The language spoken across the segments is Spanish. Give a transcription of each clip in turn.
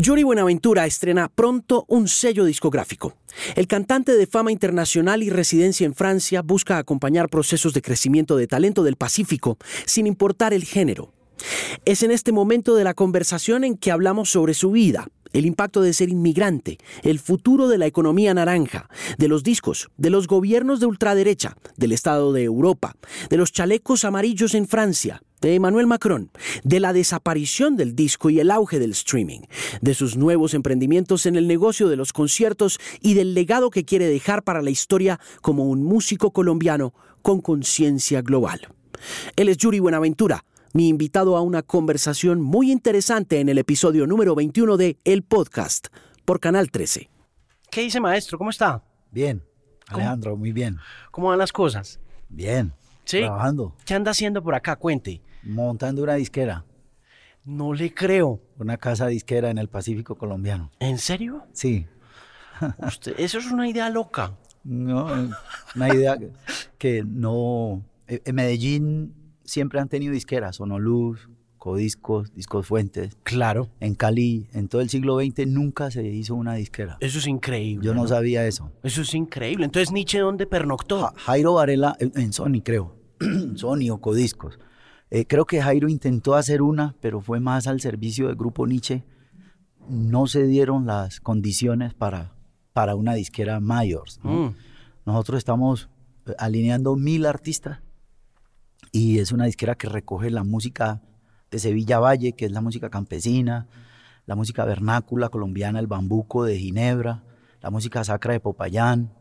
Yuri Buenaventura estrena pronto un sello discográfico. El cantante de fama internacional y residencia en Francia busca acompañar procesos de crecimiento de talento del Pacífico, sin importar el género. Es en este momento de la conversación en que hablamos sobre su vida, el impacto de ser inmigrante, el futuro de la economía naranja, de los discos, de los gobiernos de ultraderecha, del Estado de Europa, de los chalecos amarillos en Francia, de Emmanuel Macron, de la desaparición del disco y el auge del streaming, de sus nuevos emprendimientos en el negocio de los conciertos y del legado que quiere dejar para la historia como un músico colombiano con conciencia global. Él es Yuri Buenaventura, mi invitado a una conversación muy interesante en el episodio número 21 de El Podcast por Canal 13. ¿Qué dice maestro? ¿Cómo está? Bien, Alejandro, muy bien. ¿Cómo van las cosas? Bien. ¿Sí? Trabajando. ¿Qué anda haciendo por acá? Cuente. Montando una disquera. No le creo. Una casa disquera en el Pacífico colombiano. ¿En serio? Sí. Usted, eso es una idea loca. No, una idea que, no... eh, En Medellín siempre han tenido disqueras, Sonoluz, Codiscos, Discos Fuentes. Claro. En Cali, en todo el siglo XX, nunca se hizo una disquera. Eso es increíble. Yo no sabía eso. Eso es increíble. Entonces, Nietzsche, ¿dónde pernoctó? Ja- Jairo Varela, en Sony creo, Sony o Codiscos. Eh, creo que Jairo intentó hacer una, pero fue más al servicio del grupo Nietzsche. No se dieron las condiciones para, para una disquera Mayors. ¿no? Mm. Nosotros estamos eh, alineando mil artistas y es una disquera que recoge la música de Sevilla Valle, que es la música campesina, la música vernácula colombiana, el bambuco de Ginebra, la música sacra de Popayán,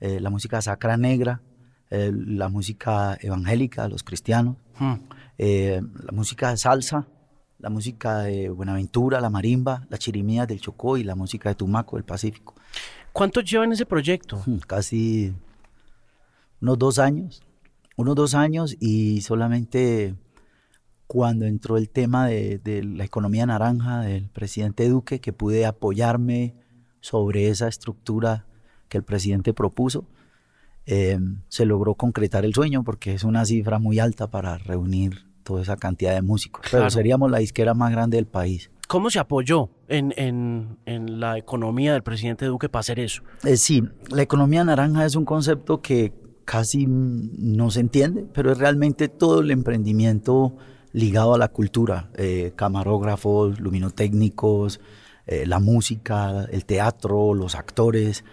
eh, la música sacra negra, eh, la música evangélica los cristianos, Mm. Eh, la música de salsa, la música de Buenaventura, la marimba, la chirimía del Chocó y la música de Tumaco del Pacífico. ¿Cuánto lleva en ese proyecto? Mm, Casi unos dos años, unos dos años y solamente cuando entró el tema de, de la economía naranja del presidente Duque, que pude apoyarme sobre esa estructura que el presidente propuso, eh, se logró concretar el sueño porque es una cifra muy alta para reunir toda esa cantidad de músicos. Claro. Pero seríamos la disquera más grande del país. ¿Cómo se apoyó en, en- en la economía del presidente Duque para hacer eso? Eh, sí, la economía naranja es un concepto que casi no se entiende, pero es realmente todo el emprendimiento ligado a la cultura, eh, camarógrafos, luminotécnicos, eh, la música, el teatro, los actores,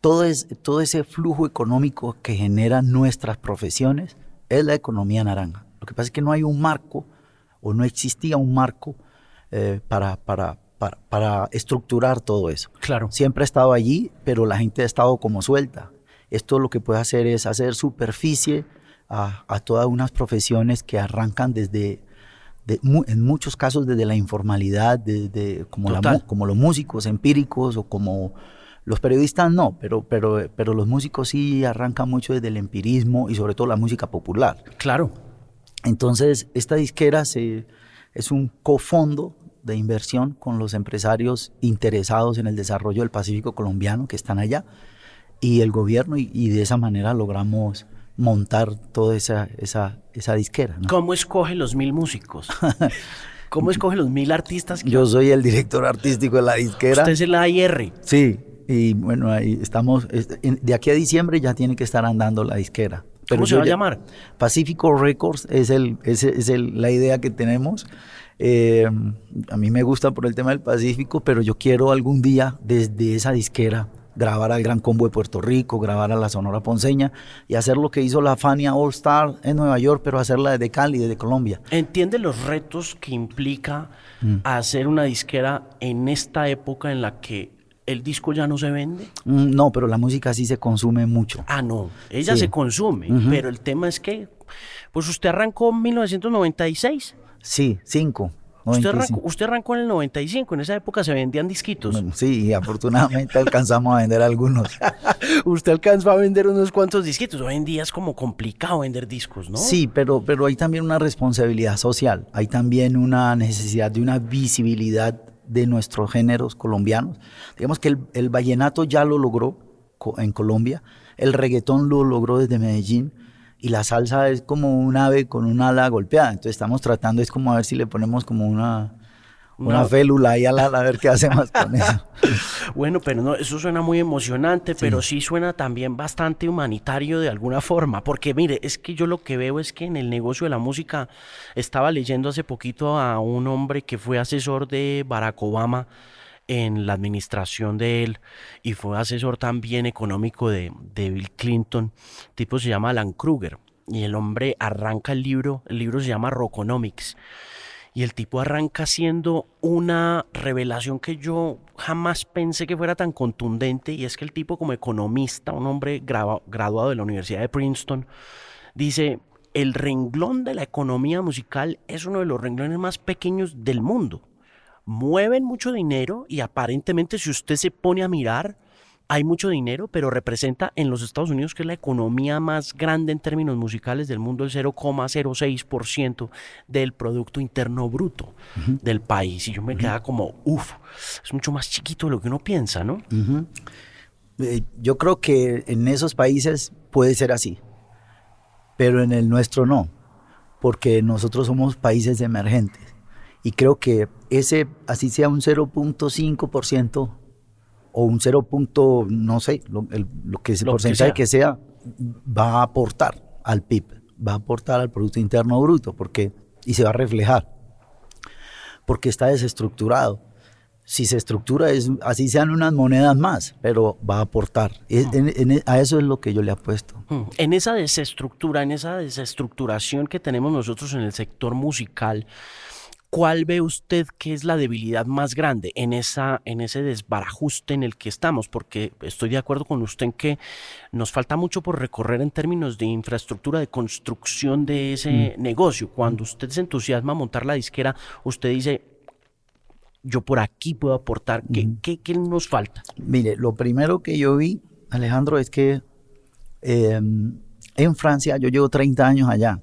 todo, es, todo ese flujo económico que generan nuestras profesiones es la economía naranja. Lo que pasa es que no hay un marco o no existía un marco eh, para, para, para, para estructurar todo eso Claro. siempre ha estado allí, pero la gente ha estado como suelta. Esto lo que puede hacer es hacer superficie a, a todas unas profesiones que arrancan desde, de- mu- en muchos casos desde la informalidad, desde, como, la como los músicos empíricos o como los periodistas no, pero, pero, pero los músicos sí arrancan mucho desde el empirismo y sobre todo la música popular. Claro. Entonces, esta disquera se, es un cofondo de inversión con los empresarios interesados en el desarrollo del Pacífico colombiano que están allá y el gobierno y, y de esa manera logramos montar toda esa, esa, esa disquera. ¿no? ¿Cómo escoge los mil músicos? ¿Cómo escoge los mil artistas? que- Yo soy el director artístico de la disquera. Usted es el AIR. Sí, y bueno, ahí estamos, de aquí a diciembre ya tiene que estar andando la disquera. ¿Cómo se va a llamar? Pacífico Records es, el, es, es el- la idea que tenemos. Eh, a mí me gusta por el tema del Pacífico, pero yo quiero algún día desde esa disquera grabar al Gran Combo de Puerto Rico, grabar a la Sonora Ponceña y hacer lo que hizo la Fania All Star en Nueva York, pero hacerla desde Cali, desde Colombia. ¿Entiende los retos que implica Mm. hacer una disquera en esta época en la que el disco ya no se vende? Mm, No, pero la música sí se consume mucho. Ah, no, ella Sí. se consume, pero el tema es que, pues usted arrancó en 1996. Sí, cinco. Usted 95. arrancó, usted arrancó en el 95, en esa época se vendían disquitos. Bueno, sí, y afortunadamente alcanzamos a vender algunos. Usted alcanzó a vender unos cuantos disquitos. Hoy en día es como complicado vender discos, ¿no? Sí, pero, pero hay también una responsabilidad social, hay también una necesidad de una visibilidad de nuestros géneros colombianos. Digamos que el, el vallenato ya lo logró en Colombia, el reggaetón lo logró desde Medellín y la salsa es como un ave con un ala golpeada. Entonces estamos tratando, es como a ver si le ponemos como una, una félula y a, a ver qué hacemos con eso. bueno, pero no, eso suena muy emocionante, pero sí. suena también bastante humanitario de alguna forma, porque mire, es que yo lo que veo es que en el negocio de la música estaba leyendo hace poquito a un hombre que fue asesor de Barack Obama en la administración de él y fue asesor también económico de, de Bill Clinton, tipo se llama Alan Kruger y el hombre arranca el libro, el libro se llama Rockonomics y el tipo arranca haciendo una revelación que yo jamás pensé que fuera tan contundente y es que el tipo como economista, un hombre graduado de la Universidad de Princeton, dice, el renglón de la economía musical es uno de los renglones más pequeños del mundo. Mueven mucho dinero y aparentemente si usted se pone a mirar, hay mucho dinero, pero representa en los Estados Unidos, que es la economía más grande en términos musicales del mundo, el 0,06% del Producto Interno Bruto del país. Y yo me quedaba como, uff, es mucho más chiquito de lo que uno piensa, ¿no? Eh, yo creo que en esos países puede ser así, pero en el nuestro no, porque nosotros somos países emergentes. Y creo que ese, así sea un 0.5%, o un 0. no sé, lo, que es el porcentaje que sea. va a aportar al PIB, va a aportar al Producto Interno Bruto, porque, y se va a reflejar, porque está desestructurado. Si se estructura, es, así sean unas monedas más, pero va a aportar. a eso es lo que yo le apuesto. Hmm. En esa desestructura, en esa desestructuración que tenemos nosotros en el sector musical, ¿Cuál ve usted que es la debilidad más grande en, esa, en ese desbarajuste en el que estamos? Porque estoy de acuerdo con usted en que nos falta mucho por recorrer en términos de infraestructura, de construcción de ese mm. negocio. Cuando usted se entusiasma a montar la disquera, usted dice, yo por aquí puedo aportar. ¿Qué, qué, nos falta? Mire, lo primero que yo vi, Alejandro, es que em, en Francia, yo llevo 30 años allá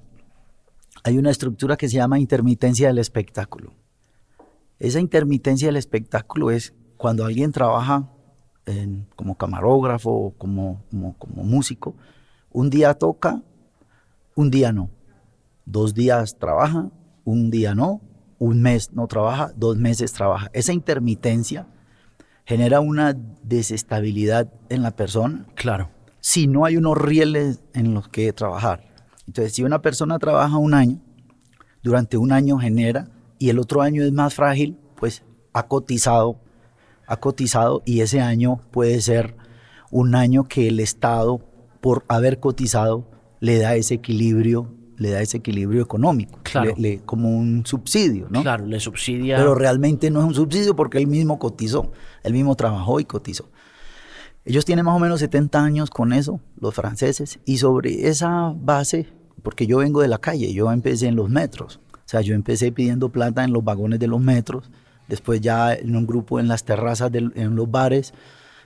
hay una estructura que se llama intermitencia del espectáculo. Esa intermitencia del espectáculo es cuando alguien trabaja como camarógrafo o como, como, músico, un día toca, un día no. Dos días trabaja, un día no. Un mes no trabaja, dos meses trabaja. Esa intermitencia genera una desestabilidad en la persona. Claro. Si no hay unos rieles en los que trabajar. Entonces, si una persona trabaja un año, durante un año genera y el otro año es más frágil, pues ha cotizado, ha cotizado y ese año puede ser un año que el Estado, por haber cotizado, le da ese equilibrio, le da ese equilibrio económico, claro. como un subsidio, ¿no? Claro, le subsidia. Pero realmente no es un subsidio porque él mismo cotizó, él mismo trabajó y cotizó. Ellos tienen más o menos 70 años con eso, los franceses, y sobre esa base porque yo vengo de la calle, yo empecé en los metros. O sea, yo empecé pidiendo plata en los vagones de los metros, después ya en un grupo en las terrazas, en los bares,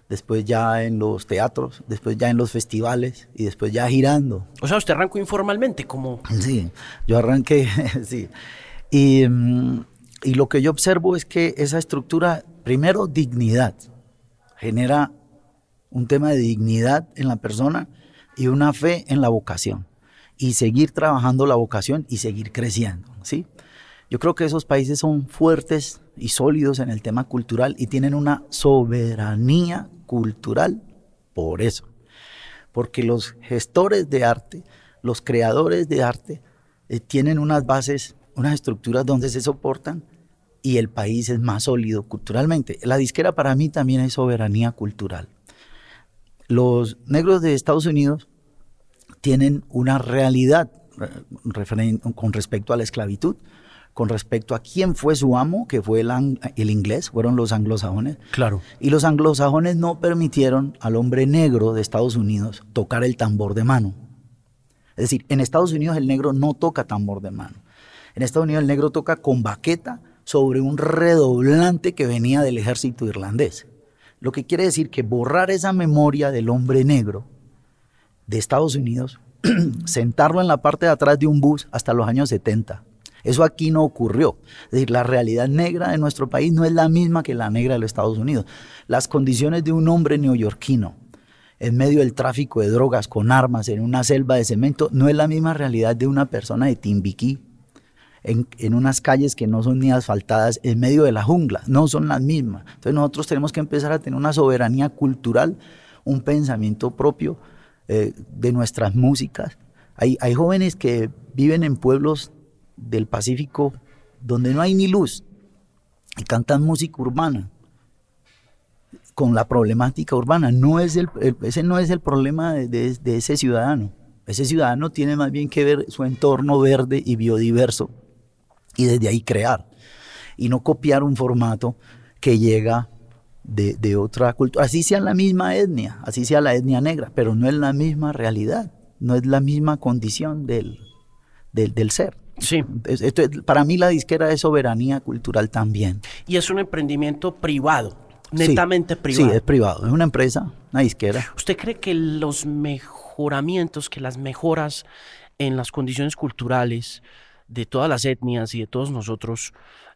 después ya en los teatros, después ya en los festivales y después ya girando. O sea, usted arrancó informalmente como... Sí, yo arranqué, sí. Y, mm, y lo que yo observo es que esa estructura, primero, dignidad, genera un tema de dignidad en la persona y una fe en la vocación y seguir trabajando la vocación y seguir creciendo, ¿sí? Yo creo que esos países son fuertes y sólidos en el tema cultural y tienen una soberanía cultural por eso. Porque los gestores de arte, los creadores de arte, eh, tienen unas bases, unas estructuras donde se soportan y el país es más sólido culturalmente. La disquera para mí también es soberanía cultural. Los negros de Estados Unidos tienen una realidad eh, con respecto a la esclavitud, con respecto a quién fue su amo, que fue el, el, inglés, fueron los anglosajones. Claro. Y los anglosajones no permitieron al hombre negro de Estados Unidos tocar el tambor de mano. Es decir, en Estados Unidos el negro no toca tambor de mano. En Estados Unidos el negro toca con baqueta sobre un redoblante que venía del ejército irlandés. Lo que quiere decir que borrar esa memoria del hombre negro de Estados Unidos, sentarlo en la parte de atrás de un bus hasta los años 70. Eso aquí no ocurrió. Es decir, la realidad negra de nuestro país no es la misma que la negra de los Estados Unidos. Las condiciones de un hombre neoyorquino en medio del tráfico de drogas con armas en una selva de cemento no es la misma realidad de una persona de Timbiquí, en, en, unas calles que no son ni asfaltadas, en medio de la jungla, no son las mismas. Entonces nosotros tenemos que empezar a tener una soberanía cultural, un pensamiento propio eh, de nuestras músicas. Hay, hay jóvenes que viven en pueblos del Pacífico donde no hay ni luz y cantan música urbana con la problemática urbana. No es el, ese no es el problema de, de, ese ciudadano. Ese ciudadano tiene más bien que ver su entorno verde y biodiverso y desde ahí crear y no copiar un formato que llega de, de, otra cultura, así sea la misma etnia, así sea la etnia negra, pero no es la misma realidad, no es la misma condición del, del, del ser. Sí. Esto, para mí la disquera es soberanía cultural también. Y es un emprendimiento privado, netamente privado. Sí, es privado, es una empresa, una disquera. ¿Usted cree que los mejoramientos, que las mejoras en las condiciones culturales de todas las etnias y de todos nosotros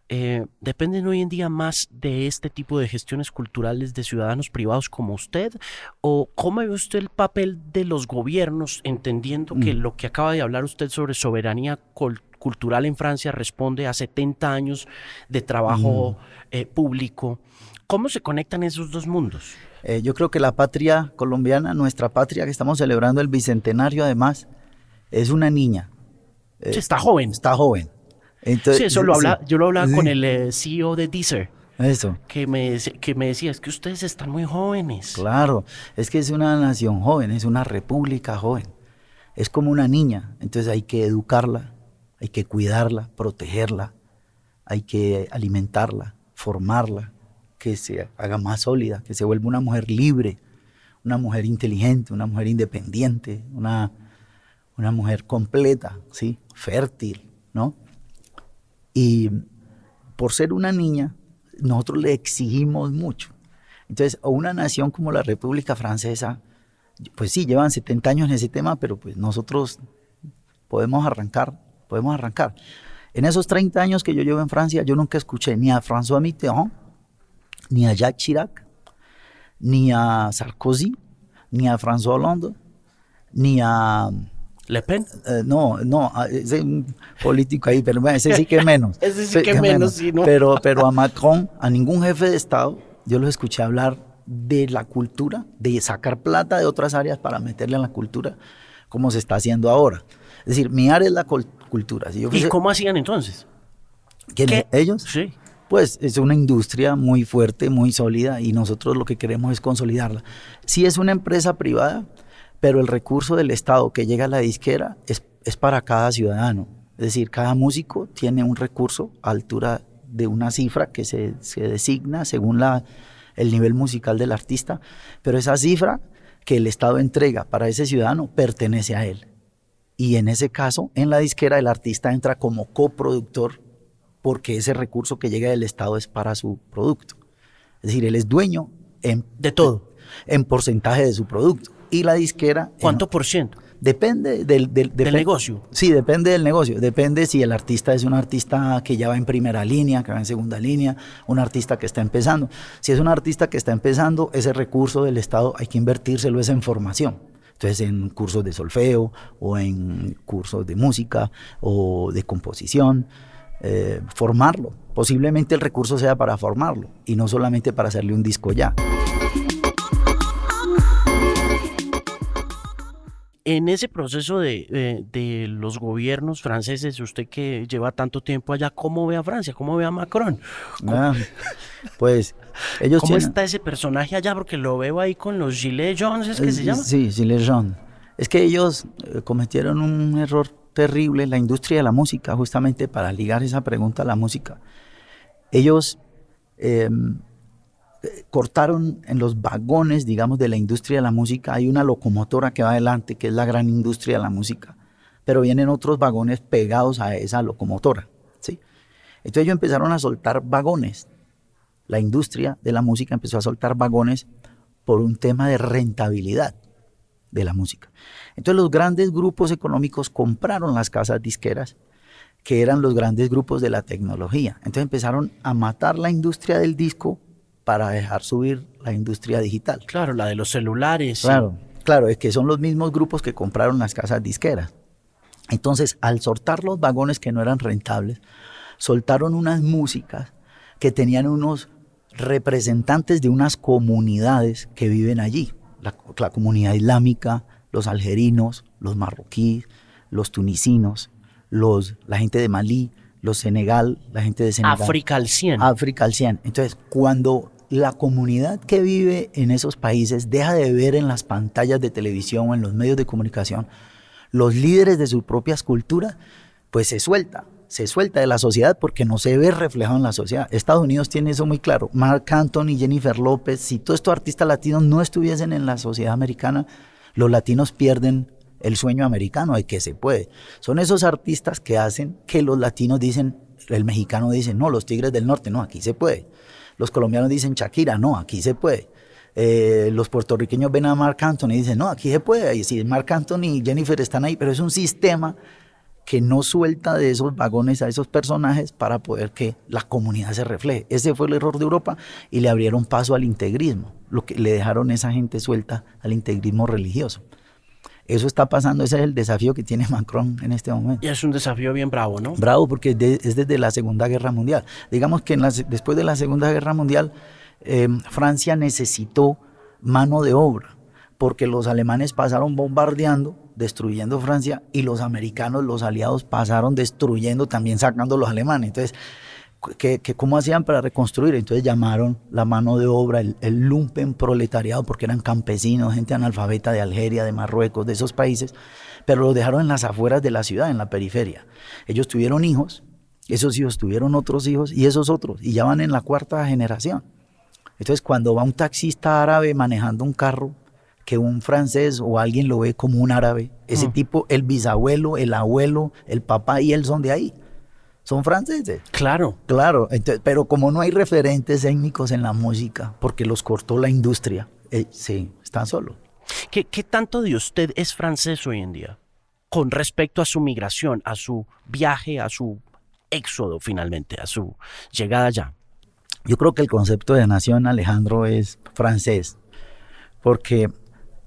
eh, dependen hoy en día más de este tipo de gestiones culturales de ciudadanos privados como usted? ¿O cómo ve usted el papel de los gobiernos, entendiendo que mm. lo que acaba de hablar usted sobre soberanía cultural en Francia responde a 70 años de trabajo mm. eh, público? ¿Cómo se conectan esos dos mundos? Eh, yo creo que la patria colombiana, nuestra patria que estamos celebrando el bicentenario además, es una niña. Está joven. Está joven sí, eso lo habla, yo lo hablaba con el eh, CEO de Deezer. Eso. Que me, que me decía, es que ustedes están muy jóvenes. Claro, es que es una nación joven, es una república joven. Es como una niña, entonces hay que educarla, hay que cuidarla, protegerla, hay que alimentarla, formarla, que se haga más sólida, que se vuelva una mujer libre, una mujer inteligente, una mujer independiente, una, una mujer completa, ¿sí? Fértil, ¿no? Y por ser una niña, nosotros le exigimos mucho. Entonces, a una nación como la República Francesa, pues sí, llevan 70 años en ese tema, pero pues nosotros podemos arrancar, podemos arrancar. En esos 30 años que yo llevo en Francia, yo nunca escuché ni a François Mitterrand, ni a Jacques Chirac, ni a Sarkozy, ni a François Hollande, ni a ¿Le Pen? Eh, no, no, ah, ese un político ahí, pero ese sí que menos. ese sí que, menos, sí, ¿no? Pero, pero a Macron, a ningún jefe de Estado, yo los escuché hablar de la cultura, de sacar plata de otras áreas para meterle en la cultura, como se está haciendo ahora. Es decir, mi área es la cultura. ¿Y cómo hacían entonces? ¿Quién, ¿Ellos? Sí. Pues es una industria muy fuerte, muy sólida, y nosotros lo que queremos es consolidarla. Si es una empresa privada, pero el recurso del Estado que llega a la disquera es, es para cada ciudadano. Es decir, cada músico tiene un recurso a altura de una cifra que se, se designa según la, el nivel musical del artista, pero esa cifra que el Estado entrega para ese ciudadano pertenece a él. Y en ese caso, en la disquera, el artista entra como coproductor porque ese recurso que llega del Estado es para su producto. Es decir, él es dueño en, de todo, en porcentaje de su producto y la disquera. ¿Cuánto por ciento? Depende del, del, negocio. Sí, depende del negocio. Depende si el artista es un artista que ya va en primera línea, que va en segunda línea, un artista que está empezando. Si es un artista que está empezando, ese recurso del Estado hay que invertírselo es en formación. Entonces, en cursos de solfeo o en cursos de música o de composición, eh, formarlo. Posiblemente el recurso sea para formarlo y no solamente para hacerle un disco ya. En ese proceso de, de, los gobiernos franceses, usted que lleva tanto tiempo allá, ¿cómo ve a Francia? ¿Cómo ve a Macron? Ah, pues ellos ¿Cómo está ese personaje allá? Porque lo veo ahí con los Gilets jaunes, ¿es que se llama? Sí, Gilets jaunes. Es que ellos eh, cometieron un error terrible en la industria de la música, justamente para ligar esa pregunta a la música. Ellos... Eh, cortaron en los vagones, digamos, de la industria de la música. Hay una locomotora que va adelante, que es la gran industria de la música, pero vienen otros vagones pegados a esa locomotora. ¿sí? Entonces ellos empezaron a soltar vagones. La industria de la música empezó a soltar vagones por un tema de rentabilidad de la música. Entonces los grandes grupos económicos compraron las casas disqueras, que eran los grandes grupos de la tecnología. Entonces empezaron a matar la industria del disco para dejar subir la industria digital. Claro, la de los celulares. Claro, claro, es que son los mismos grupos que compraron las casas disqueras. Entonces, al soltar los vagones que no eran rentables, soltaron unas músicas que tenían unos representantes de unas comunidades que viven allí. La, comunidad islámica, los algerinos, los marroquíes, los tunisinos, los, la gente de Malí, los Senegal, la gente de Senegal. África al 100. África al 100. Entonces, cuando la comunidad que vive en esos países deja de ver en las pantallas de televisión o en los medios de comunicación los líderes de sus propias culturas, pues se suelta, se suelta de la sociedad porque no se ve reflejado en la sociedad. Estados Unidos tiene eso muy claro. Mark Anthony, Jennifer López, si todos estos artistas latinos no estuviesen en la sociedad americana, los latinos pierden el sueño americano de que se puede. Son esos artistas que hacen que los latinos dicen, el mexicano dice, no, los Tigres del Norte, no, aquí se puede. Los colombianos dicen Shakira, no, aquí se puede. Eh, los puertorriqueños ven a Mark Anthony y dicen, no, aquí se puede. Y si Mark Anthony y Jennifer están ahí, pero es un sistema que no suelta de esos vagones a esos personajes para poder que la comunidad se refleje. Ese fue el error de Europa y le abrieron paso al integrismo, lo que le dejaron esa gente suelta al integrismo religioso. Eso está pasando, ese es el desafío que tiene Macron en este momento. Y es un desafío bien bravo, ¿no? Bravo porque es desde la Segunda Guerra Mundial. Digamos que después de la Segunda Guerra Mundial, em, Francia necesitó mano de obra, porque los alemanes pasaron bombardeando, destruyendo Francia, y los americanos, los aliados, pasaron destruyendo, también sacando los alemanes. Entonces, que, cómo hacían para reconstruir. Entonces llamaron la mano de obra, el, lumpen proletariado, porque eran campesinos, gente analfabeta de Algeria, de Marruecos, de esos países, pero los dejaron en las afueras de la ciudad, en la periferia. Ellos tuvieron hijos, esos hijos tuvieron otros hijos y esos otros, y ya van en la cuarta generación. Entonces cuando va un taxista árabe manejando un carro, que un francés o alguien lo ve como un árabe, ese mm. tipo, el bisabuelo, el abuelo, el papá y él son de ahí son franceses. Claro. Claro, pero como no hay referentes étnicos en la música, porque los cortó la industria, eh, sí, están solos. ¿Qué, tanto de usted es francés hoy en día? Con respecto a su migración, a su viaje, a su éxodo finalmente, a su llegada allá. Yo creo que el concepto de nación, Alejandro, es francés, porque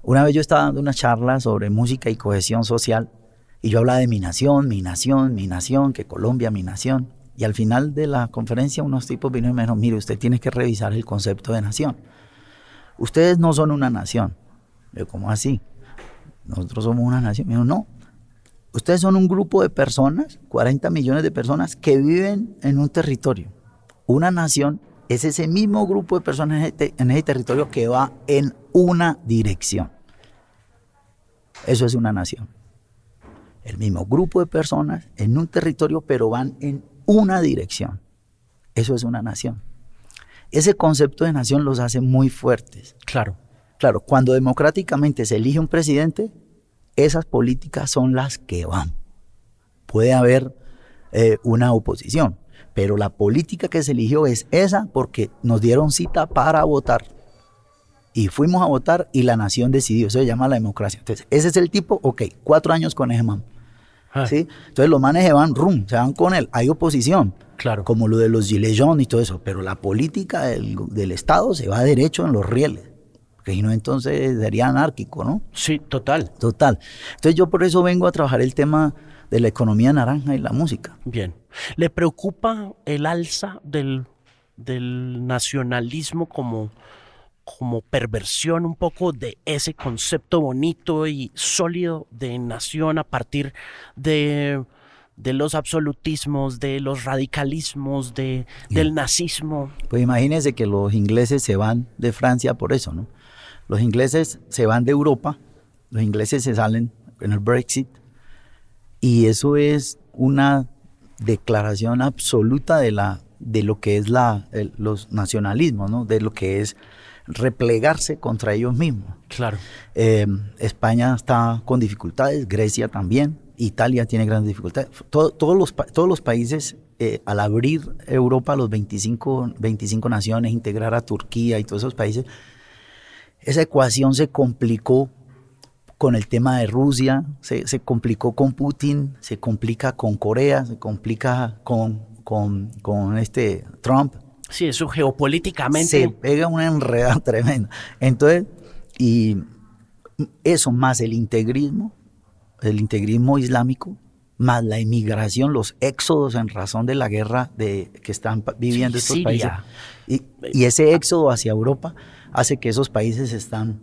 una vez yo estaba dando una charla sobre música y cohesión social y yo hablaba de mi nación, mi nación, mi nación, que Colombia, mi nación. Y al final de la conferencia unos tipos vinieron y me dijeron, mire, usted tiene que revisar el concepto de nación. Ustedes no son una nación. Yo, ¿cómo así? Nosotros somos una nación. Me dijo, no. Ustedes son un grupo de personas, 40 millones de personas, que viven en un territorio. Una nación es ese mismo grupo de personas en ese territorio que va en una dirección. Eso es una nación el mismo grupo de personas en un territorio, pero van en una dirección. Eso es una nación. Ese concepto de nación los hace muy fuertes. Claro. Claro, cuando democráticamente se elige un presidente, esas políticas son las que van. Puede haber eh, una oposición, pero la política que se eligió es esa porque nos dieron cita para votar. Y fuimos a votar y la nación decidió. Eso se llama la democracia. Entonces, ese es el tipo, ok, cuatro años con ese man. Ah. ¿sí? Entonces los manes se van, rum, se van con él. Hay oposición, claro. como lo de los gilets y todo eso, pero la política del, Estado se va derecho en los rieles. Porque si no, entonces sería anárquico, ¿no? Sí, total. Total. Entonces yo por eso vengo a trabajar el tema de la economía naranja y la música. Bien. ¿Le preocupa el alza del, del nacionalismo como como perversión un poco de ese concepto bonito y sólido de nación a partir de, los absolutismos, de los radicalismos, de, del nazismo. Pues imagínense que los ingleses se van de Francia por eso, ¿no? Los ingleses se van de Europa, los ingleses se salen en el Brexit y eso es una declaración absoluta de la de lo que es la los nacionalismos, ¿no? De lo que es replegarse contra ellos mismos. Claro. Eh, España está con dificultades, Grecia también, Italia tiene grandes dificultades. todos, los, todos los países, eh, al abrir Europa a los 25, 25 naciones, integrar a Turquía y todos esos países, esa ecuación se complicó con el tema de Rusia, se, se, complicó con Putin, se complica con Corea, se complica con, con, con este Trump. Sí, eso geopolíticamente. Se pega una enredada tremenda. Entonces, y eso más el integrismo, el integrismo islámico, más la inmigración, los éxodos en razón de la guerra de, que están viviendo estos países. Y, y, ese éxodo hacia Europa hace que esos países están...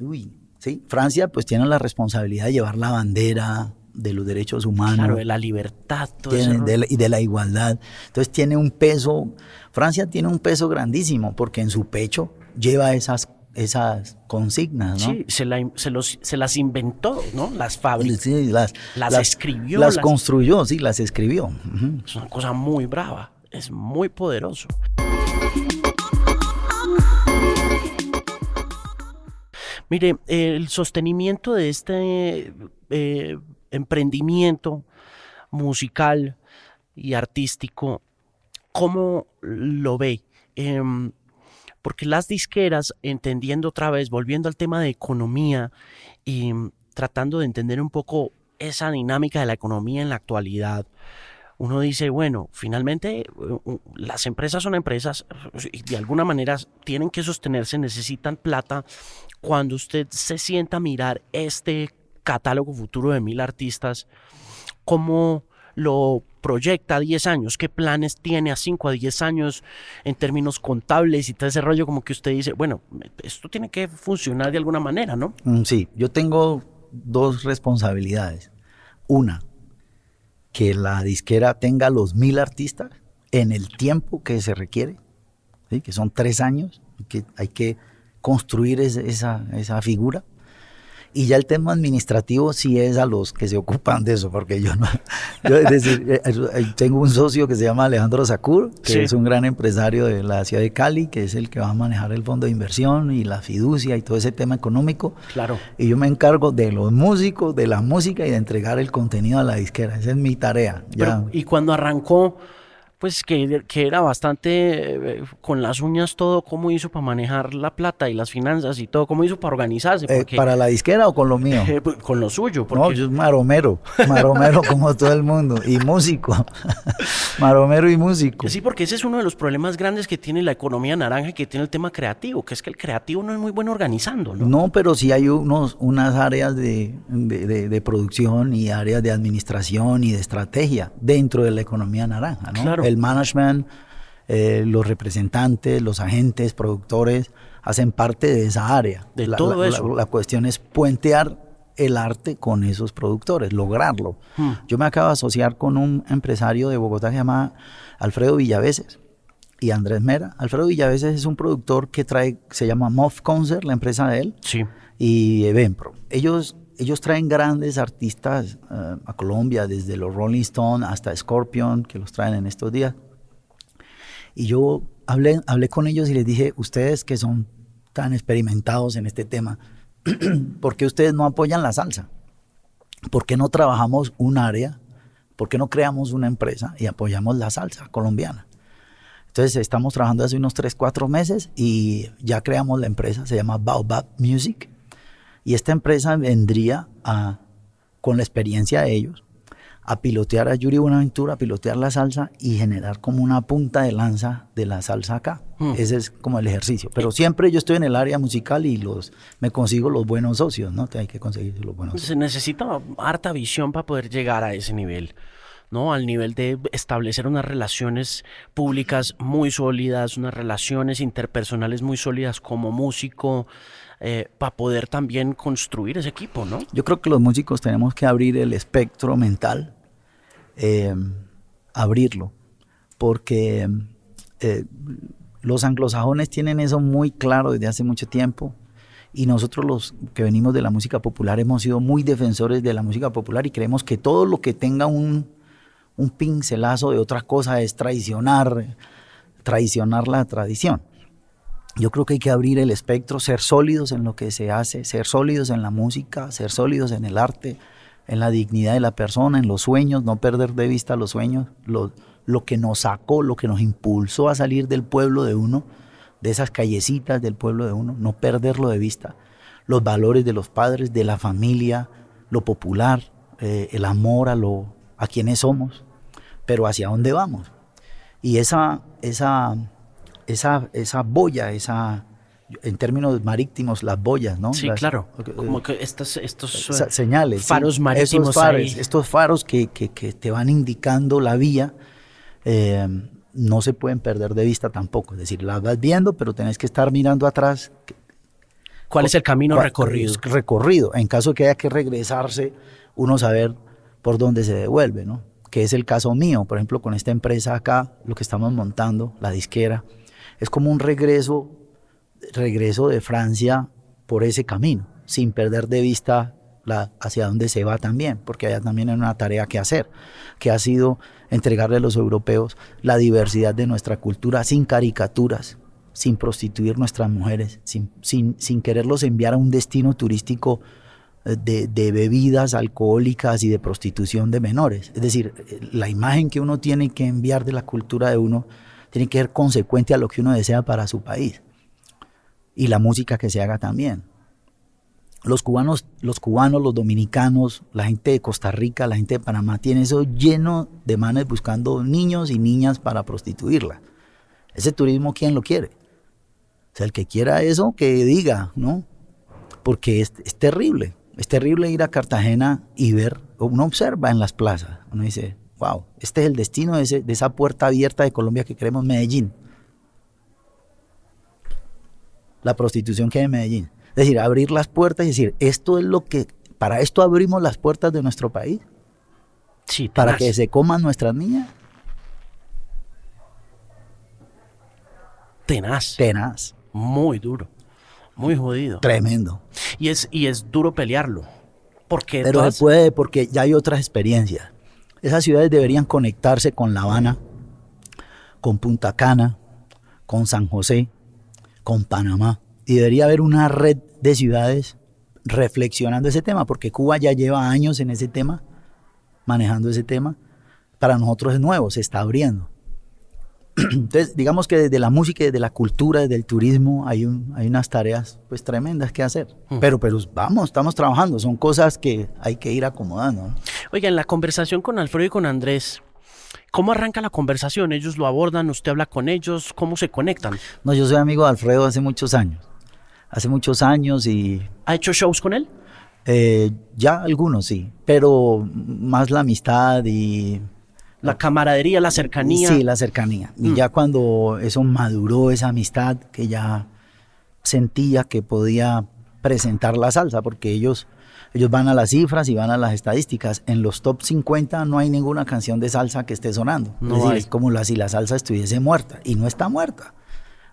Uy, ¿sí? Francia pues tiene la responsabilidad de llevar la bandera de los derechos humanos. Claro, de la libertad. y de la igualdad. Entonces tiene un peso, Francia tiene un peso grandísimo porque en su pecho lleva esas esas consignas, ¿no? Sí, se, las inventó, ¿no? Las fabricó. Sí, las, las, escribió. Las, construyó, sí, las escribió. Es una cosa muy brava, es muy poderoso. Mire, el sostenimiento de este eh, emprendimiento musical y artístico, ¿cómo lo ve? Em, porque las disqueras, entendiendo otra vez, volviendo al tema de economía y tratando de entender un poco esa dinámica de la economía en la actualidad, uno dice, bueno, finalmente las empresas son empresas y de alguna manera tienen que sostenerse, necesitan plata. Cuando usted se sienta a mirar este catálogo futuro de mil artistas, ¿cómo lo proyecta a 10 años, qué planes tiene a 5 a 10 años en términos contables y todo ese rollo como que usted dice, bueno, esto tiene que funcionar de alguna manera, ¿no? Mm, sí, yo tengo dos responsabilidades. Una, que la disquera tenga los mil artistas en el tiempo que se requiere, que son tres años, que hay que construir esa, esa figura. Y ya el tema administrativo sí es a los que se ocupan de eso, porque yo no. Yo, es decir, eh, eh, tengo un socio que se llama Alejandro Sacur, que es un gran empresario de la ciudad de Cali, que es el que va a manejar el fondo de inversión y la fiducia y todo ese tema económico. Claro. Y yo me encargo de los músicos, de la música y de entregar el contenido a la disquera. Esa es mi tarea. y cuando arrancó pues que, que, era bastante eh, con las uñas todo, cómo hizo para manejar la plata y las finanzas y todo, cómo hizo para organizarse. Eh, ¿Para la disquera o con lo mío? Pues, con lo suyo. Porque... No, yo soy maromero, maromero como todo el mundo, y músico, maromero y músico. Sí, porque ese es uno de los problemas grandes que tiene la economía naranja y que tiene el tema creativo, que es que el creativo no es muy bueno organizando. No, no pero sí hay unos, unas áreas de, de, de, producción y áreas de administración y de estrategia dentro de la economía naranja, ¿no? Claro el management, eh, los representantes, los agentes, productores, hacen parte de esa área. De todo eso. La, cuestión es puentear el arte con esos productores, lograrlo. Hmm. Yo me acabo de asociar con un empresario de Bogotá que se llama Alfredo Villaveses y Andrés Mera. Alfredo Villaveses es un productor que trae, se llama Moff Concert, la empresa de él, sí. y Evenpro. Ellos ellos traen grandes artistas eh, a Colombia, desde los Rolling Stones hasta Scorpion, que los traen en estos días. Y yo hablé, hablé con ellos y les dije, ustedes que son tan experimentados en este tema, ¿por qué ustedes no apoyan la salsa? ¿Por qué no trabajamos un área? ¿Por qué no creamos una empresa y apoyamos la salsa colombiana? Entonces estamos trabajando hace unos 3, 4 meses y ya creamos la empresa, se llama Baobab Music y esta empresa vendría a, con la experiencia de ellos, a pilotear a Yuri Buenaventura, a pilotear la salsa y generar como una punta de lanza de la salsa acá. Hmm. Ese es como el ejercicio. Pero siempre yo estoy en el área musical y los me consigo los buenos socios, ¿no? Hay que conseguir los buenos socios. Se necesita harta visión para poder llegar a ese nivel. ¿no? Al nivel de establecer unas relaciones públicas muy sólidas, unas relaciones interpersonales muy sólidas como músico, eh, para poder también construir ese equipo, ¿no? Yo creo que los músicos tenemos que abrir el espectro mental, eh, abrirlo, porque eh, los anglosajones tienen eso muy claro desde hace mucho tiempo y nosotros los que venimos de la música popular hemos sido muy defensores de la música popular y creemos que todo lo que tenga un, un pincelazo de otra cosa es traicionar, traicionar la tradición. Yo creo que hay que abrir el espectro, ser sólidos en lo que se hace, ser sólidos en la música, ser sólidos en el arte, en la dignidad de la persona, en los sueños, no perder de vista los sueños, lo, lo que nos sacó, lo que nos impulsó a salir del pueblo de uno, de esas callecitas del pueblo de uno, no perderlo de vista, los valores de los padres, de la familia, lo popular, eh, el amor a, lo, a quienes somos, pero hacia dónde vamos. Y esa, esa esa, esa boya, esa en términos marítimos, las boyas, ¿no? Sí, claro. Como que estos, estos señales. Faros marítimos. Esos faros, estos faros que, que, que, te van indicando la vía. Eh, no se pueden perder de vista tampoco. Es decir, las vas viendo, pero tenés que estar mirando atrás. ¿Cuál es el camino recorrido? Recorrido. En caso de que haya que regresarse, uno saber por dónde se devuelve, ¿no? Que es el caso mío, por ejemplo, con esta empresa acá, lo que estamos montando, la disquera, es como un regreso, regreso de Francia por ese camino, sin perder de vista la, hacia dónde se va también, porque allá también hay una tarea que hacer, que ha sido entregarle a los europeos la diversidad de nuestra cultura sin caricaturas, sin prostituir nuestras mujeres, sin, quererlos enviar a un destino turístico eh, de, de, bebidas alcohólicas y de prostitución de menores. Es decir, la imagen que uno tiene que enviar de la cultura de uno tiene que ser consecuente a lo que uno desea para su país. Y la música que se haga también los cubanos, los cubanos, los dominicanos, la gente de Costa Rica, la gente de Panamá, tiene eso lleno de manes buscando niños y niñas para prostituirla. Ese turismo, ¿quién lo quiere? O sea, el que quiera eso, que diga, ¿no? Porque es, terrible. Es terrible ir a Cartagena y ver, uno observa en las plazas, uno dice, wow, este es el destino de, de esa puerta abierta de Colombia que queremos Medellín. La prostitución que hay en Medellín. Es decir, abrir las puertas y decir, esto es lo que, para esto abrimos las puertas de nuestro país. Sí, para que se coman nuestras niñas. Tenaz. Tenaz. Muy duro. Muy jodido. Tremendo. Y es, y es duro pelearlo. Porque Pero se puede porque ya hay otras experiencias. Esas ciudades deberían conectarse con La Habana, con Punta Cana, con San José, con Panamá y debería haber una red de ciudades reflexionando ese tema, porque Cuba ya lleva años en ese tema, manejando ese tema. Para nosotros es nuevo, se está abriendo. Entonces, digamos que desde la música, desde la cultura, desde el turismo, hay, un, hay unas tareas pues tremendas que hacer. Mm. Pero, pero vamos, estamos trabajando, son cosas que hay que ir acomodando. Oiga, en la conversación con Alfredo y con Andrés, ¿Cómo arranca la conversación? ¿Ellos lo abordan? ¿Usted habla con ellos? ¿Cómo se conectan? No, yo soy amigo de Alfredo hace muchos años hace muchos años y... ¿Ha hecho shows con él? Eh, ya algunos sí, pero más la amistad y... La camaradería, la cercanía. Sí, la cercanía. Y mm. ya cuando eso maduró, esa amistad, que ya sentía que podía presentar la salsa, porque ellos, ellos van a las cifras y van a las estadísticas. En los top 50 no hay ninguna canción de salsa que esté sonando. No es como la, si la salsa estuviese muerta, y no está muerta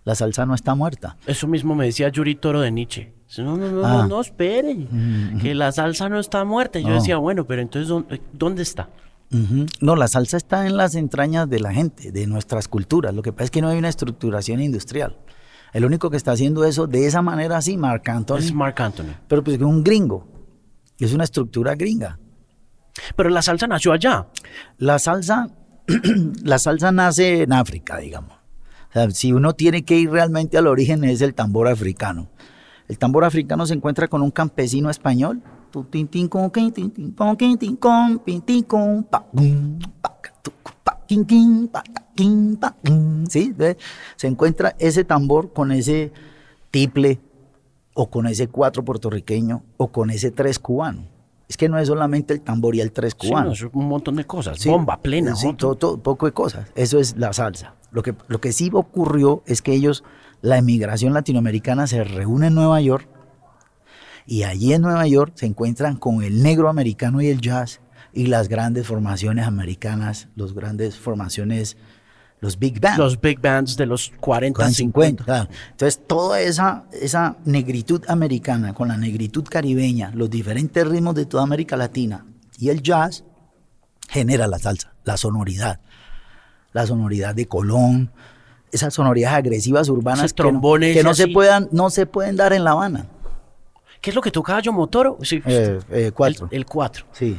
la salsa no está muerta. Eso mismo me decía Yuri Toro de Nietzsche. No, no, no, no, ah. espere, mm, que la salsa no está muerta. Y yo decía, bueno, pero entonces, ¿dónde, está? No, la salsa está en las entrañas de la gente, de nuestras culturas. Lo que pasa es que no hay una estructuración industrial. El único que está haciendo eso de esa manera así, Marc Anthony. Es Marc Anthony. Pero pues es un gringo. Es una estructura gringa. Pero la salsa nació allá. La salsa, la salsa nace en África, digamos si uno tiene que ir realmente al origen es el tambor africano. El tambor africano se encuentra con un campesino español. ¿Sí? Se encuentra ese tambor con ese tiple o con ese cuatro puertorriqueño o con ese tres cubano. Es que no es solamente el tambor y el tres cubano. es un montón de cosas. Bomba plena. Sí, todo, poco de cosas. Eso es la salsa. Lo que, lo que sí ocurrió es que ellos, la emigración latinoamericana se reúne en Nueva York y allí en Nueva York se encuentran con el negro americano y el jazz y las grandes formaciones americanas, las grandes formaciones, los big bands. Los big bands de los 40, 50. Entonces, toda esa, esa negritud americana con la negritud caribeña, los diferentes ritmos de toda América Latina y el jazz genera la salsa, la sonoridad la sonoridad de Colón, esas sonoridades agresivas urbanas que, no, se puedan, no se pueden dar en La Habana. ¿Qué es lo que toca Yo Motoro? Sí, eh, eh, cuatro. El, cuatro. Sí.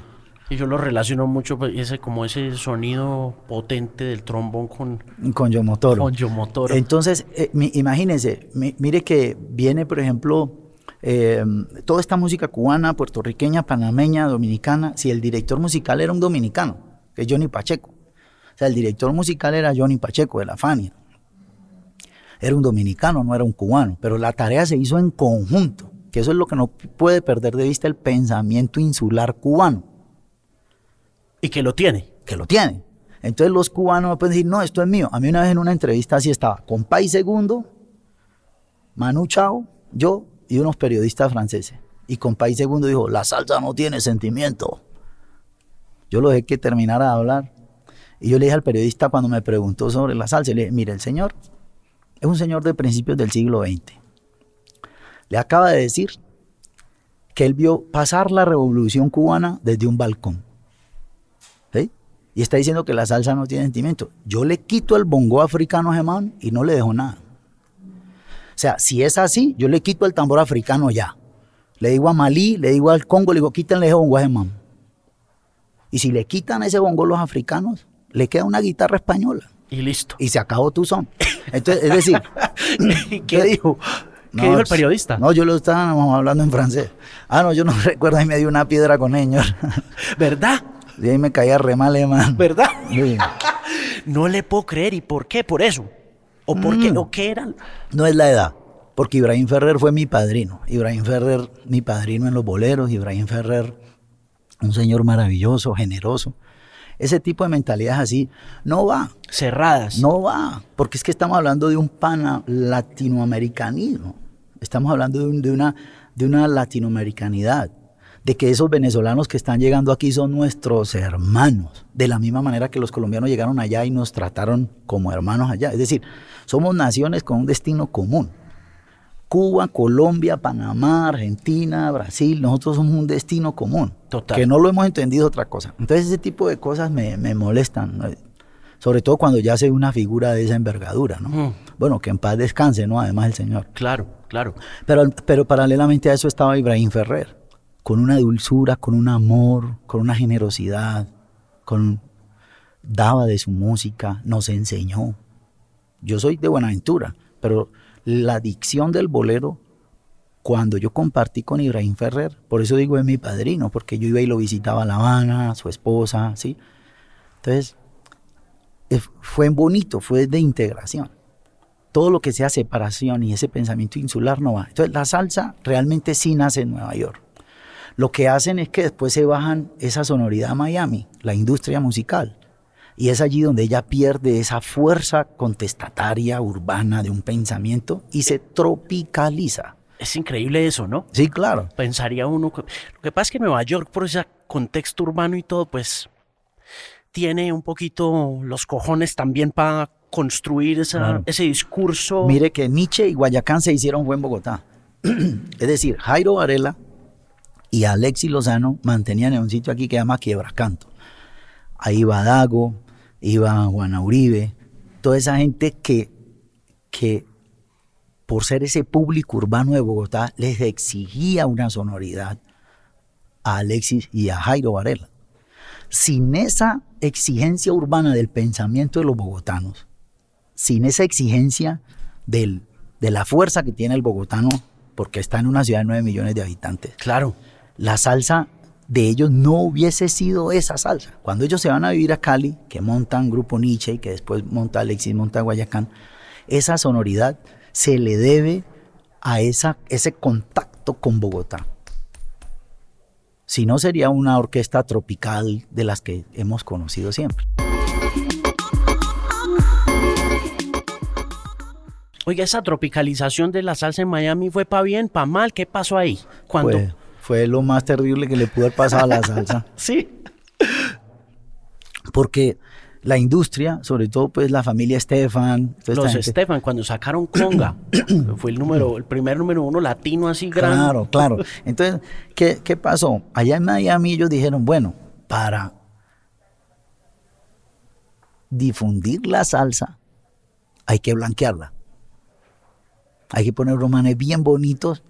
Y yo lo relaciono mucho, pues, ese, como ese sonido potente del trombón con... Con Yo Motoro. Con Yo Motoro. Entonces, eh, imagínense, mire que viene, por ejemplo, toda esta música cubana, puertorriqueña, panameña, dominicana, si el director musical era un dominicano, que es Johnny Pacheco sea, el director musical era Johnny Pacheco de la Fania. Era un dominicano, no era un cubano, pero la tarea se hizo en conjunto, que eso es lo que no puede perder de vista el pensamiento insular cubano. Y que lo tiene. Que lo tiene. Entonces los cubanos pueden decir, no, esto es mío. A mí una vez en una entrevista así estaba, con País Segundo, Manu Chao, yo y unos periodistas franceses. Y con País Segundo dijo, la salsa no tiene sentimiento. Yo lo dejé que terminara de hablar. Y yo le dije al periodista cuando me preguntó sobre la salsa, le dije, mire, el señor es un señor de principios del siglo XX. Le acaba de decir que él vio pasar la revolución cubana desde un balcón. ¿Sí? Y está diciendo que la salsa no tiene sentimiento. Yo le quito el bongo africano a Gemán y no le dejo nada. O sea, si es así, yo le quito el tambor africano ya. Le digo a Malí, le digo al Congo, le digo, quítenle ese bongo a Gemán. Y si le quitan ese bongo los africanos, le queda una guitarra española. Y listo. Y se acabó tu son. Entonces, es decir, ¿qué dijo? ¿Qué dijo el periodista? No, yo lo estaba hablando en francés. Ah, no, yo no recuerdo, y me dio una piedra con ellos. ¿Verdad? Y ahí me caía re mal, man. ¿Verdad? no le puedo creer. ¿Y por qué? ¿Por eso? ¿O por qué? Mm. ¿O qué eran? No es la edad. Porque Ibrahim Ferrer fue mi padrino. Ibrahim Ferrer, mi padrino en los boleros. Ibrahim Ferrer, un señor maravilloso, generoso. Ese tipo de mentalidades así no va. Cerradas. No va. Porque es que estamos hablando de un pana latinoamericanismo. Estamos hablando de, un- de una, de una latinoamericanidad. De que esos venezolanos que están llegando aquí son nuestros hermanos. De la misma manera que los colombianos llegaron allá y nos trataron como hermanos allá. Es decir, somos naciones con un destino común. Cuba, Colombia, Panamá, Argentina, Brasil, nosotros somos un destino común. Total. Que no lo hemos entendido otra cosa. Entonces ese tipo de cosas me, me molestan. ¿no? Sobre todo cuando ya se una figura de esa envergadura, ¿no? Mm. Bueno, que en paz descanse, ¿no? Además el señor. Claro, claro. Pero, pero paralelamente a eso estaba Ibrahim Ferrer, con una dulzura, con un amor, con una generosidad, con daba de su música, nos enseñó. Yo soy de Buenaventura, pero la dicción del bolero, cuando yo compartí con Ibrahim Ferrer, por eso digo es mi padrino, porque yo iba y lo visitaba a La Habana, su esposa, ¿sí? Entonces, fue bonito, fue de integración todo lo que sea separación y ese pensamiento insular no va. Entonces la salsa realmente sí nace en Nueva York. Lo que hacen es que después se bajan esa sonoridad a Miami, la industria musical. Y es allí donde ella pierde esa fuerza contestataria urbana de un pensamiento y se tropicaliza. Es increíble eso, ¿no? Sí, claro. Pensaría uno. que- Lo que pasa es que Nueva York, por ese contexto urbano y todo, pues tiene un poquito los cojones también para construir esa- Claro. ese discurso. Mire que Nietzsche y Guayacán se hicieron fue en Bogotá. es decir, Jairo Varela y Alexis Lozano mantenían en un sitio aquí que se llama Quiebracanto. Ahí iba Dago, iba Juana Uribe, toda esa gente que, que por ser ese público urbano de Bogotá les exigía una sonoridad a Alexis y a Jairo Varela. Sin esa exigencia urbana del pensamiento de los bogotanos, sin esa exigencia del- de la fuerza que tiene el bogotano, porque está en una ciudad de 9 millones de habitantes, Claro. la salsa de ellos no hubiese sido esa salsa. Cuando ellos se van a vivir a Cali, que montan Grupo Nietzsche y que después monta Alexis, monta Guayacán, esa sonoridad se le debe a esa, ese contacto con Bogotá. Si no, sería una orquesta tropical de las que hemos conocido siempre. Oiga, esa tropicalización de la salsa en Miami fue para bien, para mal. ¿Qué pasó ahí? Cuando. Fue, fue lo más terrible que le pudo haber pasado a la salsa. Sí. Porque la industria, sobre todo pues la familia Estefan, Los Estefan, cuando sacaron Conga, fue el número, el primer número uno latino así grande. Claro, claro. Entonces, ¿qué, qué pasó? Allá en Miami ellos dijeron, bueno, para difundir la salsa hay que blanquearla. Hay que poner romanes bien bonitos,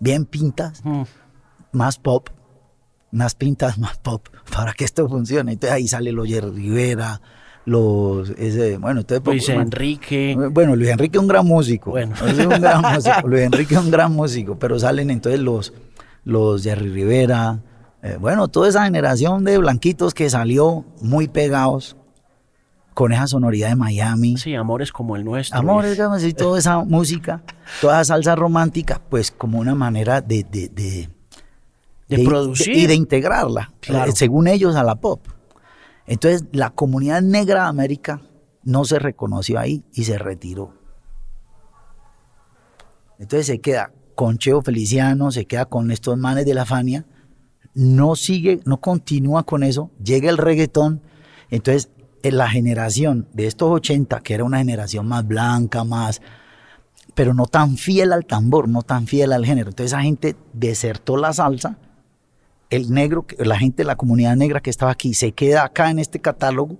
bien pintas, Mm. más pop, más pintas, más pop, para que esto funcione. Entonces ahí sale los Jerry Rivera, los, ese, bueno, entonces... Luis bueno, Enrique. bueno, Luis Enrique es un gran músico. Bueno. Es un gran músico. Luis Enrique es un gran músico, pero salen entonces los, los Jerry Rivera, eh, bueno, toda esa generación de blanquitos que salió muy pegados con esa sonoridad de Miami. Sí, amores como el nuestro. Amores, y toda esa música, toda esa salsa romántica, pues como una manera de... De, de, de producir. y de integrarla, Claro. eh, según ellos, a la pop. Entonces, la comunidad negra de América no se reconoció ahí y se retiró. Entonces se queda con Cheo Feliciano, se queda con estos manes de la Fania, no sigue, no continúa con eso, llega el reggaetón, entonces en la generación de estos 80, que era una generación más blanca, más, pero no tan fiel al tambor, no tan fiel al género, entonces esa gente desertó la salsa, el negro, la gente de la comunidad negra que estaba aquí, se queda acá en este catálogo,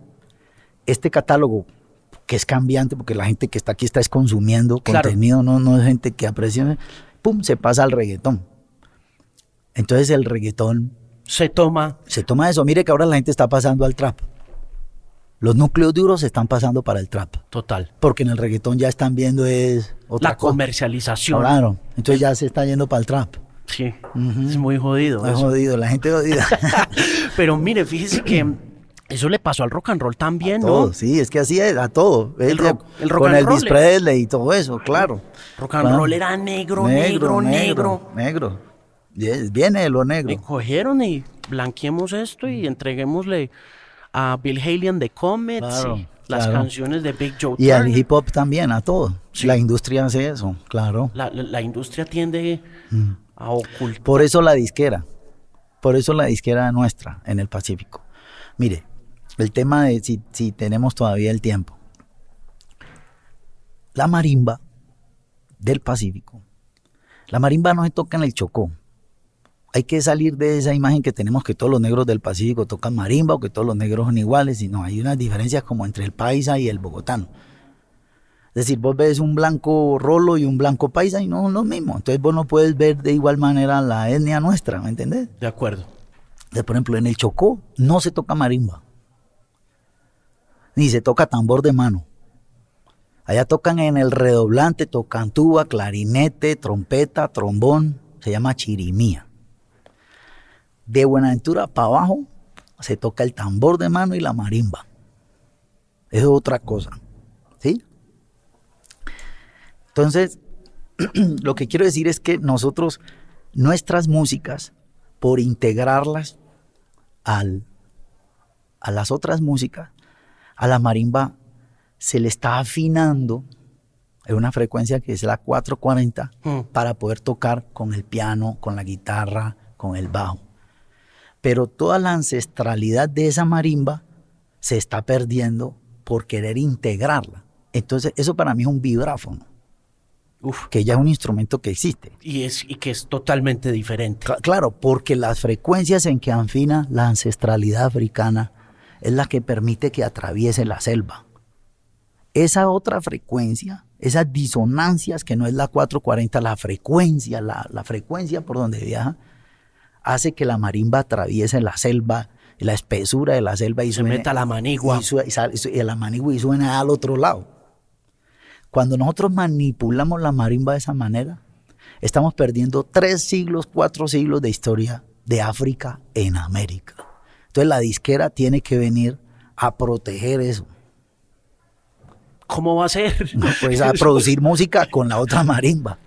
este catálogo que es cambiante porque la gente que está aquí está es consumiendo Claro. contenido, no, no es gente que aprecia, pum, se pasa al reggaetón. Entonces el reggaetón Se toma. se toma eso. Mire que ahora la gente está pasando al trap. Los núcleos duros se están pasando para el trap. Total. Porque en el reggaetón ya están viendo es otra La cosa. comercialización. Claro. Entonces ya se está yendo para el trap. Sí. Es muy jodido. Es eso. jodido, la gente jodida. Pero mire, fíjese que eso le pasó al rock and roll también, ¿no? todo, sí, es que así es, a todo. El rock- el rock Con and Elvis roll. Presley y todo eso, claro. Rock and Claro. roll era negro, negro, negro. Negro. Viene de lo negro. cogieron y blanqueemos esto y entreguémosle a Bill Haley and the Comets Claro, las claro. canciones de Big Joe Y al hip hop también, a todo. La industria hace eso, claro. La, la- la industria tiende Mm. a ocultar. Por eso la disquera. Por eso la disquera nuestra en el Pacífico. Mire, el tema de si, si tenemos todavía el tiempo. La marimba del Pacífico. La marimba no se toca en el Chocó. Hay que salir de esa imagen que tenemos que todos los negros del Pacífico tocan marimba o que todos los negros son iguales, sino hay unas diferencias como entre el paisa y el bogotano. Es decir, vos ves un blanco rolo y un blanco paisa y no son lo mismo. Entonces vos no puedes ver de igual manera la etnia nuestra, ¿me entendés? De acuerdo. Entonces, por ejemplo, en el Chocó no se toca marimba. Ni se toca tambor de mano. Allá tocan en el redoblante, tocan tuba, clarinete, trompeta, trombón. Se llama chirimía. De Buenaventura para abajo se toca el tambor de mano y la marimba. Eso es otra cosa. ¿Sí? Entonces, lo que quiero decir es que nosotros, nuestras músicas, por integrarlas al, a las otras músicas, a la marimba se le está afinando en una frecuencia que es la 440 Mm. para poder tocar con el piano, con la guitarra, con el bajo. Pero toda la ancestralidad de esa marimba se está perdiendo por querer integrarla. Entonces, eso para mí es un vibráfono, Uf. que ya es un instrumento que existe. Y, es, y que es totalmente diferente. Cla- Claro, porque las frecuencias en que afina la ancestralidad africana es la que permite que atraviese la selva. Esa otra frecuencia, esas disonancias que no es la 440, la frecuencia, la, la frecuencia por donde viaja, hace que la marimba atraviese la selva, la espesura de la selva y Se suene- meta la manigua. y, su- y sale- y la manigua y suena al otro lado. Cuando nosotros manipulamos la marimba de esa manera, estamos perdiendo tres siglos, cuatro siglos de historia de África en América. Entonces la disquera tiene que venir a proteger eso, ¿Cómo va a ser? pues a producir música con la otra marimba,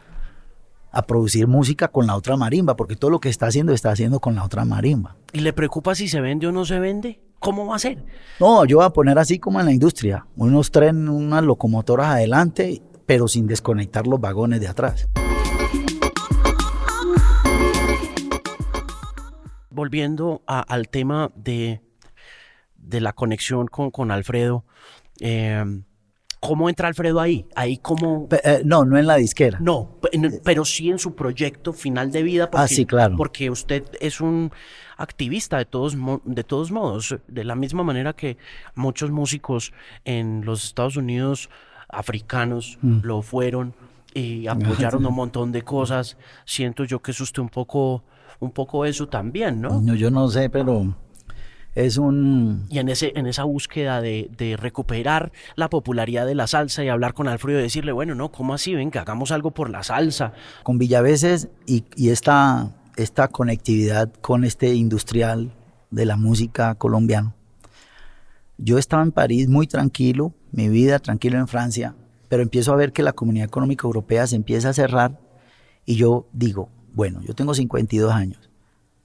a producir música con la otra marimba, porque todo lo que está haciendo está haciendo con la otra marimba. ¿Y le preocupa si se vende o no se vende? ¿Cómo va a ser? No, yo voy a poner así como en la industria, unos trenes, unas locomotoras adelante, pero sin desconectar los vagones de atrás. Volviendo a- al tema de, de la conexión con, con Alfredo, eh, ¿cómo entra Alfredo ahí? Ahí cómo... Pe- eh, no, no en la disquera. No, en- pero sí en su proyecto final de vida. Porque, Ah, sí, claro. Porque usted es un activista de todos, de todos modos, de la misma manera que muchos músicos en los Estados Unidos africanos Mm. lo fueron y apoyaron un montón de cosas. Siento yo que es usted un poco, un poco eso también, ¿no? No, yo no sé, pero es un... Y en, ese, en esa búsqueda de, de recuperar la popularidad de la salsa y hablar con Alfredo y decirle, bueno, no, ¿cómo así? Venga, hagamos algo por la salsa. Con Villaveses y, y esta, esta conectividad con este industrial de la música colombiana, yo estaba en París muy tranquilo, mi vida tranquilo en Francia, pero empiezo a ver que la Comunidad Económica Europea se empieza a cerrar y yo digo, bueno, yo tengo 52 años,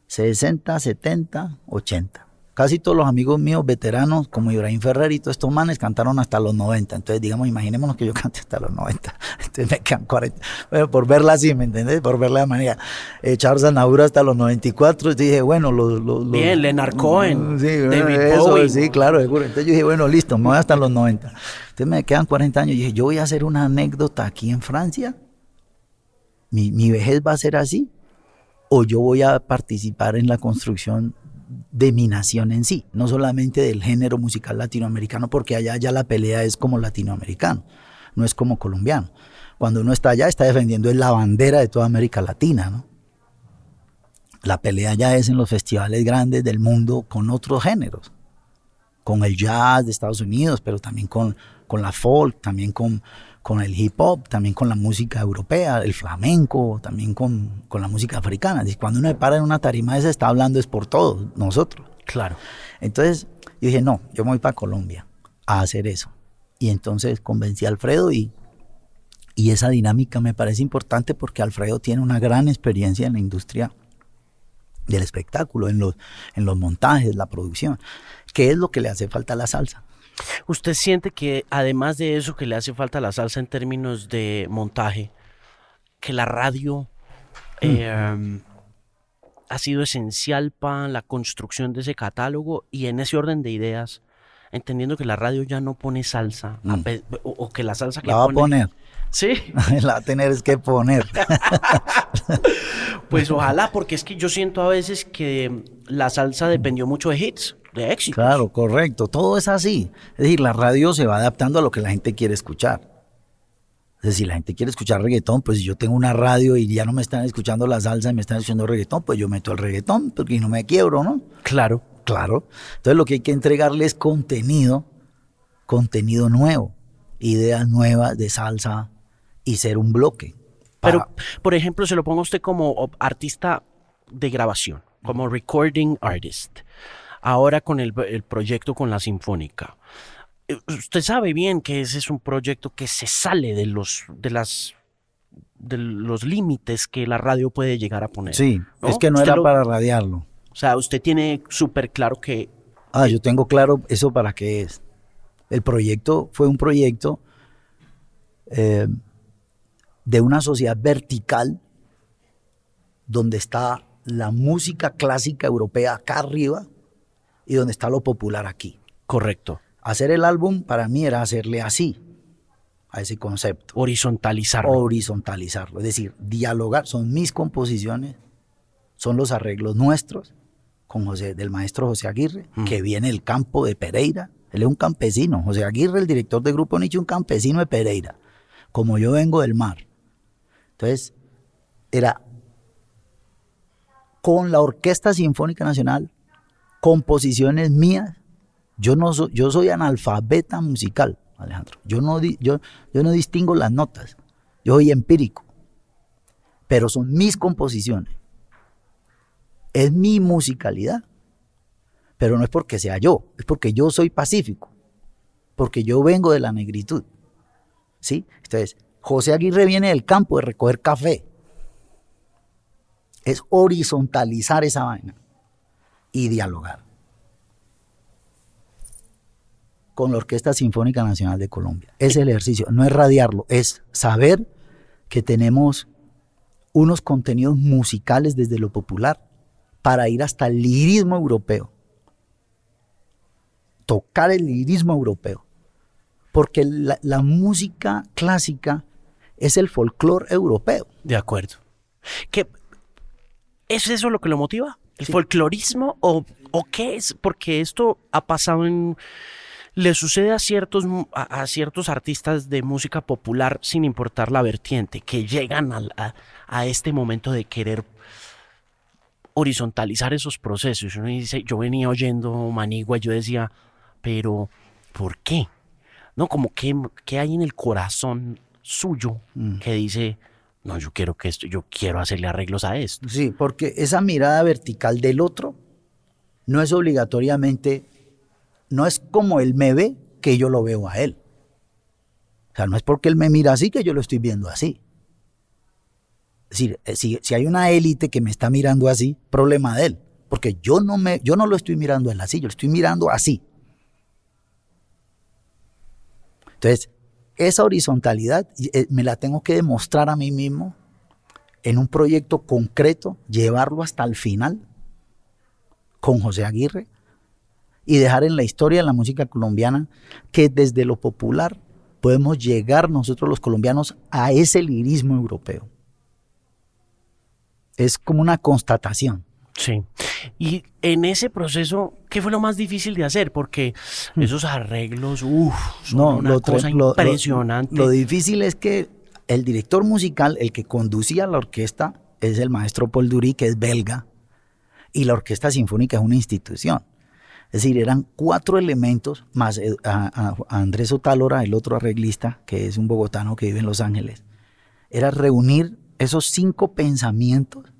60, 70, 80 casi todos los amigos míos veteranos, como Ibrahim Ferrer y todos estos manes, cantaron hasta los 90. Entonces, digamos, imaginémonos que yo cante hasta los 90. Entonces me quedan 40. Bueno, por verla así, ¿me entendés? Por verla de manera. Eh, Charles Aznavour hasta los 94. dije, bueno, los... los, Bien, Leonard Cohen, sí, David eso, Bowie. Sí, claro, seguro. Entonces yo dije, bueno, listo, me voy hasta los 90. Entonces me quedan 40 años. Y dije, yo voy a hacer una anécdota aquí en Francia. Mi, mi vejez va a ser así. O yo voy a participar en la construcción de mi nación en sí, no solamente del género musical latinoamericano, porque allá ya la pelea es como latinoamericano, no es como colombiano. Cuando uno está allá está defendiendo la bandera de toda América Latina, ¿no? La pelea ya es en los festivales grandes del mundo con otros géneros, con el jazz de Estados Unidos, pero también con, con la folk, también con, con el hip hop, también con la música europea, el flamenco, también con, con la música africana. Y cuando uno se para en una tarima se está hablando es por todos nosotros. Claro. Entonces yo dije, no, yo me voy para Colombia a hacer eso. Y entonces convencí a Alfredo y, y esa dinámica me parece importante porque Alfredo tiene una gran experiencia en la industria del espectáculo, en los, en los montajes, la producción. ¿Qué es lo que le hace falta a la salsa? ¿Usted siente que además de eso que le hace falta a la salsa en términos de montaje, que la radio eh, ha sido esencial para la construcción de ese catálogo y en ese orden de ideas, entendiendo que la radio ya no pone salsa, Mm. o, o que la salsa que La va a pone... poner, Sí, la va a tener es que poner. pues ojalá, porque es que yo siento a veces que la salsa dependió mucho de hits, de éxitos. Claro, correcto. Todo es así. Es decir, la radio se va adaptando a lo que la gente quiere escuchar. Es decir, si la gente quiere escuchar reggaetón, pues si yo tengo una radio y ya no me están escuchando la salsa y me están escuchando reggaetón, pues yo meto el reggaetón porque no me quiebro, ¿no? Claro. Claro. Entonces lo que hay que entregarle es contenido, contenido nuevo, ideas nuevas de salsa y ser un bloque. Pero, por ejemplo, se lo pongo a usted como artista de grabación, como recording artist. Ahora con el, el proyecto con la Sinfónica. Eh, Usted sabe bien que ese es un proyecto que se sale de los, de las, de los límites que la radio puede llegar a poner. sí, ¿no? es que no era lo- para radiarlo. O sea, usted tiene súper claro que Ah, yo tengo claro eso para qué es. El proyecto fue un proyecto eh, de una sociedad vertical donde está la música clásica europea acá arriba y donde está lo popular aquí. correcto, Hacer el álbum para mí era hacerle así a ese concepto, horizontalizarlo. horizontalizarlo, es decir, dialogar, son mis composiciones, son los arreglos nuestros con José, del maestro José Aguirre, Mm. que viene del campo de Pereira. Él es un campesino. José Aguirre, el director del Grupo Nietzsche, un campesino de Pereira. Como yo vengo del mar. Entonces, era con la Orquesta Sinfónica Nacional, composiciones mías. Yo, no so- yo soy analfabeta musical, Alejandro. Yo no, yo, yo no distingo las notas. Yo soy empírico. Pero son mis composiciones es mi musicalidad. Pero no es porque sea yo, es porque yo soy pacífico, porque yo vengo de la negritud. ¿Sí? Entonces, José Aguirre viene del campo de recoger café. Es horizontalizar esa vaina y dialogar con la Orquesta Sinfónica Nacional de Colombia. Es el ejercicio, no es radiarlo, es saber que tenemos unos contenidos musicales desde lo popular para ir hasta el lirismo europeo. Tocar el lirismo europeo. Porque la, música clásica es el folclore europeo. De acuerdo. ¿Qué, ¿Es eso lo que lo motiva? ¿El Sí. folclorismo o, o qué es? Porque esto ha pasado en... Le sucede a ciertos, a, a ciertos artistas de música popular sin importar la vertiente, que llegan a, a este momento de querer horizontalizar esos procesos. Uno dice, yo venía oyendo Manigua y yo decía, pero ¿por qué? ¿No? Como que, que hay en el corazón suyo Mm. que dice, no, yo quiero que esto, yo quiero hacerle arreglos a esto. Sí, porque esa mirada vertical del otro no es obligatoriamente no es como él me ve que yo lo veo a él. O sea, no es porque él me mira así que yo lo estoy viendo así. Es decir, eh, si, si hay una élite que me está mirando así, problema de él. Porque yo no, me, yo no lo estoy mirando él así, yo lo estoy mirando así. Entonces, esa horizontalidad eh, me la tengo que demostrar a mí mismo en un proyecto concreto, llevarlo hasta el final con José Aguirre y dejar en la historia de la música colombiana que desde lo popular podemos llegar nosotros los colombianos a ese lirismo europeo. Es como una constatación. Sí. Y en ese proceso, ¿qué fue lo más difícil de hacer? Porque hmm. esos arreglos, uff, son una cosa impresionante. Lo, difícil es que el director musical, el que conducía la orquesta, es el maestro Paul Dury, que es belga, y la orquesta sinfónica es una institución. Es decir, eran cuatro elementos, más eh, a, Andrés Otálora, el otro arreglista, que es un bogotano que vive en Los Ángeles. Era reunir esos cinco pensamientos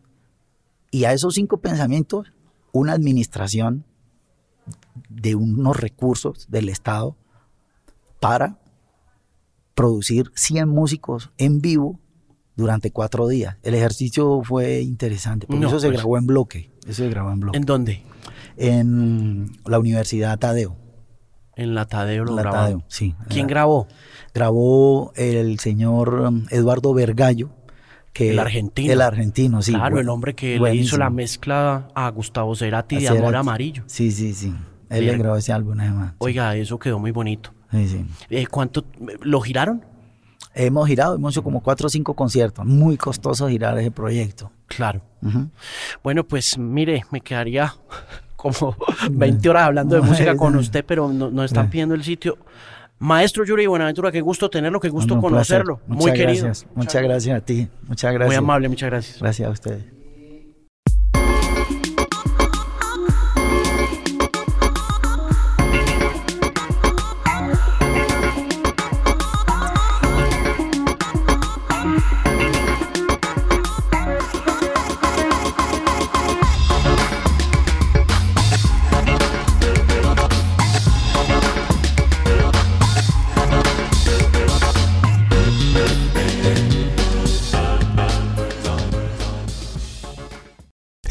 y a esos cinco pensamientos una administración de unos recursos del Estado para producir 100 músicos en vivo durante cuatro días. El ejercicio fue interesante, porque eso se pues. grabó en bloque. Eso se grabó en bloque. ¿En dónde? en la Universidad Tadeo. En la Tadeo lo la sí. ¿Quién grabó? Grabó el señor um, Eduardo Vergallo. Que, el argentino. El argentino, sí. Claro, el hombre que le hizo la mezcla a Gustavo Cerati de Amor Amarillo. Sí, sí, sí. Él le grabó ese álbum además. Oiga, eso quedó muy bonito. Sí, sí. Eh, ¿Cuánto lo giraron? Hemos girado, hemos hecho como cuatro o cinco conciertos. Muy costoso girar ese proyecto. Claro. Bueno, pues mire, me quedaría como 20 horas hablando de música con usted, pero no, están pidiendo el sitio. Maestro Yuri Buenaventura, qué gusto tenerlo, qué gusto conocerlo. Muy querido. Muchas gracias a ti. Muchas gracias. Muy amable, muchas gracias. Gracias a ustedes.